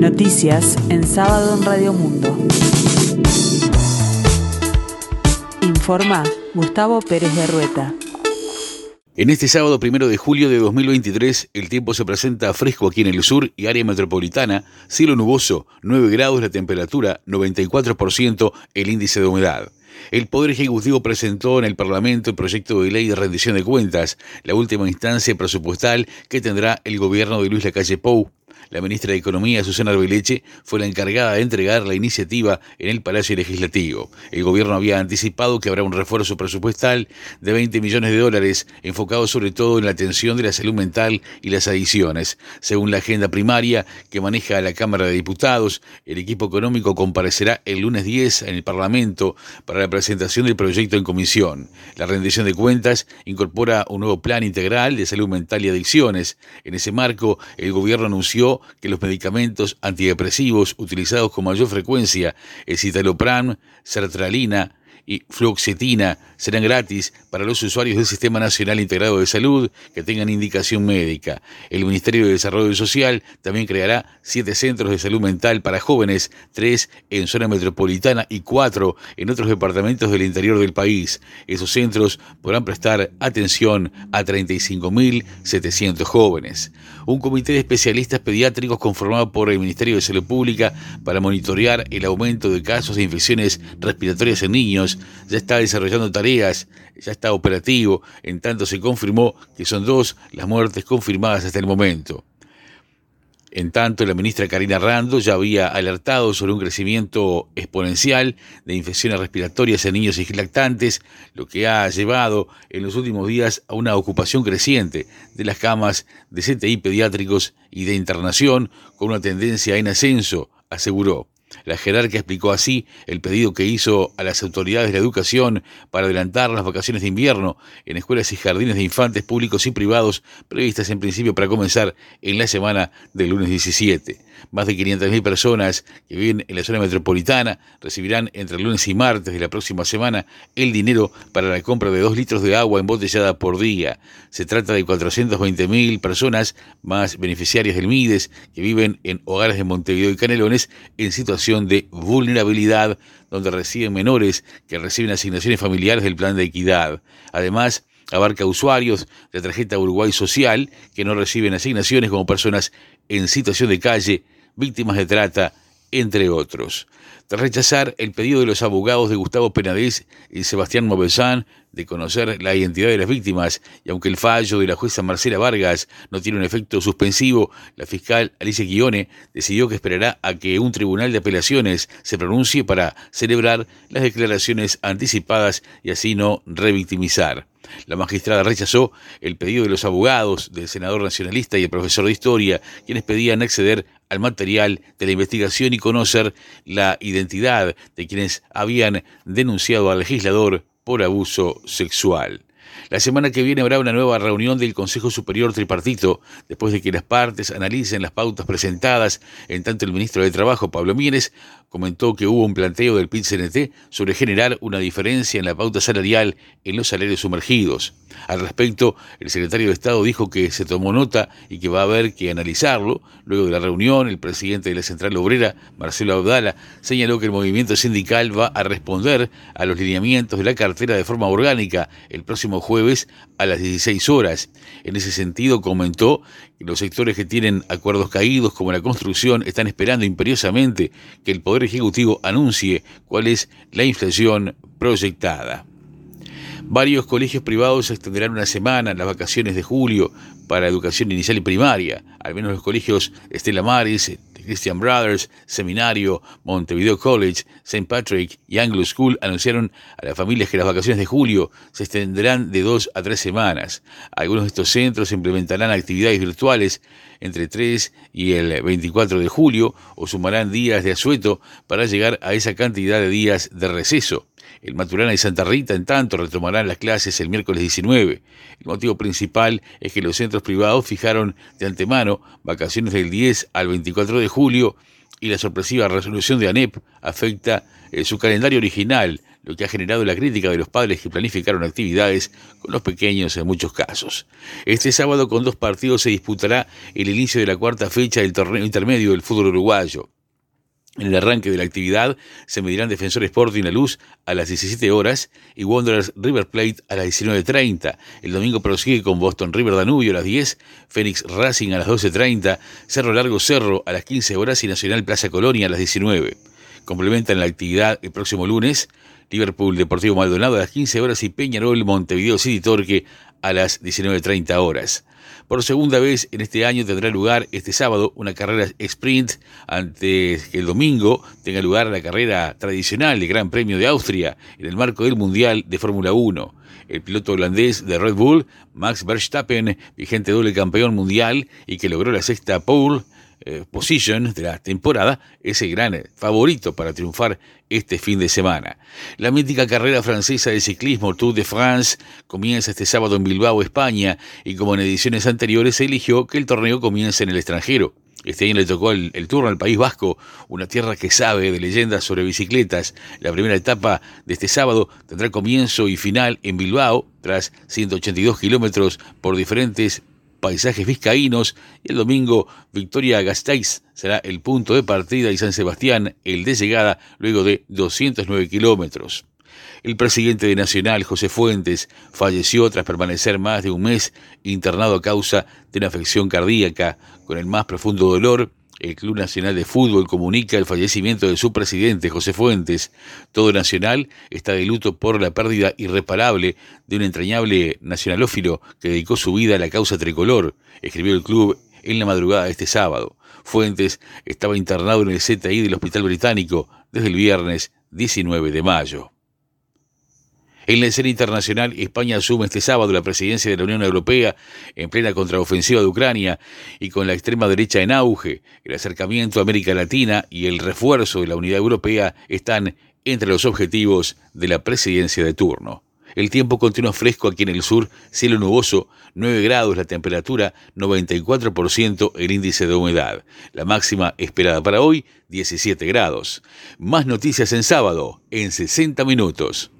Noticias en sábado en Radio Mundo. Informa Gustavo Pérez de Rueta. En este sábado primero de julio de 2023, el tiempo se presenta fresco aquí en el sur y área metropolitana, cielo nuboso, 9 grados la temperatura, 94% el índice de humedad. El Poder Ejecutivo presentó en el Parlamento el proyecto de ley de rendición de cuentas, la última instancia presupuestal que tendrá el gobierno de Luis Lacalle Pou. La ministra de Economía, Susana Arbeleche, fue la encargada de entregar la iniciativa en el Palacio Legislativo. El gobierno había anticipado que habrá un refuerzo presupuestal de 20 millones de dólares, enfocado sobre todo en la atención de la salud mental y las adicciones. Según la agenda primaria que maneja la Cámara de Diputados, el equipo económico comparecerá el lunes 10 en el Parlamento para la presentación del proyecto en comisión. La rendición de cuentas incorpora un nuevo plan integral de salud mental y adicciones. En ese marco, el gobierno anunció que los medicamentos antidepresivos utilizados con mayor frecuencia, el citalopram, sertralina, y fluoxetina serán gratis para los usuarios del Sistema Nacional Integrado de Salud que tengan indicación médica. El Ministerio de Desarrollo Social también creará siete centros de salud mental para jóvenes, tres en zona metropolitana y cuatro en otros departamentos del interior del país. Esos centros podrán prestar atención a 35.700 jóvenes. Un comité de especialistas pediátricos conformado por el Ministerio de Salud Pública para monitorear el aumento de casos de infecciones respiratorias en niños ya está desarrollando tareas, ya está operativo, en tanto se confirmó que son dos las muertes confirmadas hasta el momento. En tanto, la ministra Karina Rando ya había alertado sobre un crecimiento exponencial de infecciones respiratorias en niños y lactantes, lo que ha llevado en los últimos días a una ocupación creciente de las camas de CTI pediátricos y de internación, con una tendencia en ascenso, aseguró. La jerarca explicó así el pedido que hizo a las autoridades de la educación para adelantar las vacaciones de invierno en escuelas y jardines de infantes públicos y privados previstas en principio para comenzar en la semana del lunes 17. Más de 500.000 personas que viven en la zona metropolitana recibirán entre lunes y martes de la próxima semana el dinero para la compra de dos litros de agua embotellada por día. Se trata de 420.000 personas más beneficiarias del MIDES que viven en hogares de Montevideo y Canelones en situación de vulnerabilidad donde residen menores que reciben asignaciones familiares del plan de equidad. Además, abarca usuarios de tarjeta Uruguay Social que no reciben asignaciones como personas en situación de calle, víctimas de trata, entre otros. Tras rechazar el pedido de los abogados de Gustavo Penadez y Sebastián Movezán de conocer la identidad de las víctimas, y aunque el fallo de la jueza Marcela Vargas no tiene un efecto suspensivo, la fiscal Alicia Guione decidió que esperará a que un tribunal de apelaciones se pronuncie para celebrar las declaraciones anticipadas y así no revictimizar. La magistrada rechazó el pedido de los abogados, del senador nacionalista y el profesor de historia, quienes pedían acceder al material de la investigación y conocer la identidad de quienes habían denunciado al legislador por abuso sexual. La semana que viene habrá una nueva reunión del Consejo Superior Tripartito, después de que las partes analicen las pautas presentadas. En tanto, el ministro de Trabajo, Pablo Mieres, comentó que hubo un planteo del PIT-CNT sobre generar una diferencia en la pauta salarial en los salarios sumergidos. Al respecto, el secretario de Estado dijo que se tomó nota y que va a haber que analizarlo. Luego de la reunión, el presidente de la Central Obrera, Marcelo Abdala, señaló que el movimiento sindical va a responder a los lineamientos de la cartera de forma orgánica el próximo jueves a las 16 horas. En ese sentido, comentó que los sectores que tienen acuerdos caídos, como la construcción, están esperando imperiosamente que el Poder Ejecutivo anuncie cuál es la inflación proyectada. Varios colegios privados extenderán una semana las vacaciones de julio para educación inicial y primaria. Al menos los colegios Estela Maris, Christian Brothers, Seminario, Montevideo College, St. Patrick y Anglo School anunciaron a las familias que las vacaciones de julio se extenderán de dos a tres semanas. Algunos de estos centros implementarán actividades virtuales entre 3 y el 24 de julio o sumarán días de asueto para llegar a esa cantidad de días de receso. El Maturana y Santa Rita, en tanto, retomarán las clases el miércoles 19. El motivo principal es que los centros privados fijaron de antemano vacaciones del 10 al 24 de julio y la sorpresiva resolución de ANEP afecta eh, su calendario original, lo que ha generado la crítica de los padres que planificaron actividades con los pequeños en muchos casos. Este sábado con dos partidos se disputará el inicio de la cuarta fecha del torneo intermedio del fútbol uruguayo. En el arranque de la actividad se medirán Defensor Sporting La Luz a las 17 horas y Wanderers River Plate a las 19.30. El domingo prosigue con Boston River Danubio a las 10, Phoenix Racing a las 12.30, Cerro Largo Cerro a las 15 horas y Nacional Plaza Colonia a las 19. Complementan la actividad el próximo lunes Liverpool Deportivo Maldonado a las 15 horas y Peñarol Montevideo City Torque a las 19.30 horas. Por segunda vez en este año tendrá lugar este sábado una carrera sprint antes que el domingo tenga lugar la carrera tradicional del Gran Premio de Austria en el marco del Mundial de Fórmula 1. El piloto holandés de Red Bull, Max Verstappen, vigente doble campeón mundial y que logró la sexta pole eh, position de la temporada, es el gran favorito para triunfar este fin de semana. La mítica carrera francesa de ciclismo Tour de France comienza este sábado en Bilbao, España, y como en ediciones anteriores se eligió que el torneo comience en el extranjero. Este año le tocó el, el, turno al País Vasco, una tierra que sabe de leyendas sobre bicicletas. La primera etapa de este sábado tendrá comienzo y final en Bilbao, tras 182 kilómetros por diferentes paisajes vizcaínos y el domingo Victoria Gasteiz será el punto de partida y San Sebastián el de llegada luego de 209 kilómetros. El presidente de Nacional, José Fuentes, falleció tras permanecer más de un mes internado a causa de una afección cardíaca, con el más profundo dolor el Club Nacional de Fútbol comunica el fallecimiento de su presidente, José Fuentes. Todo Nacional está de luto por la pérdida irreparable de un entrañable nacionalófilo que dedicó su vida a la causa tricolor, escribió el club en la madrugada de este sábado. Fuentes estaba internado en el ZI del Hospital Británico desde el viernes 19 de mayo. En la escena internacional, España asume este sábado la presidencia de la Unión Europea en plena contraofensiva de Ucrania y con la extrema derecha en auge. El acercamiento a América Latina y el refuerzo de la unidad europea están entre los objetivos de la presidencia de turno. El tiempo continúa fresco aquí en el sur, cielo nuboso, 9 grados la temperatura, 94% el índice de humedad. La máxima esperada para hoy, 17 grados. Más noticias en sábado, en 60 minutos.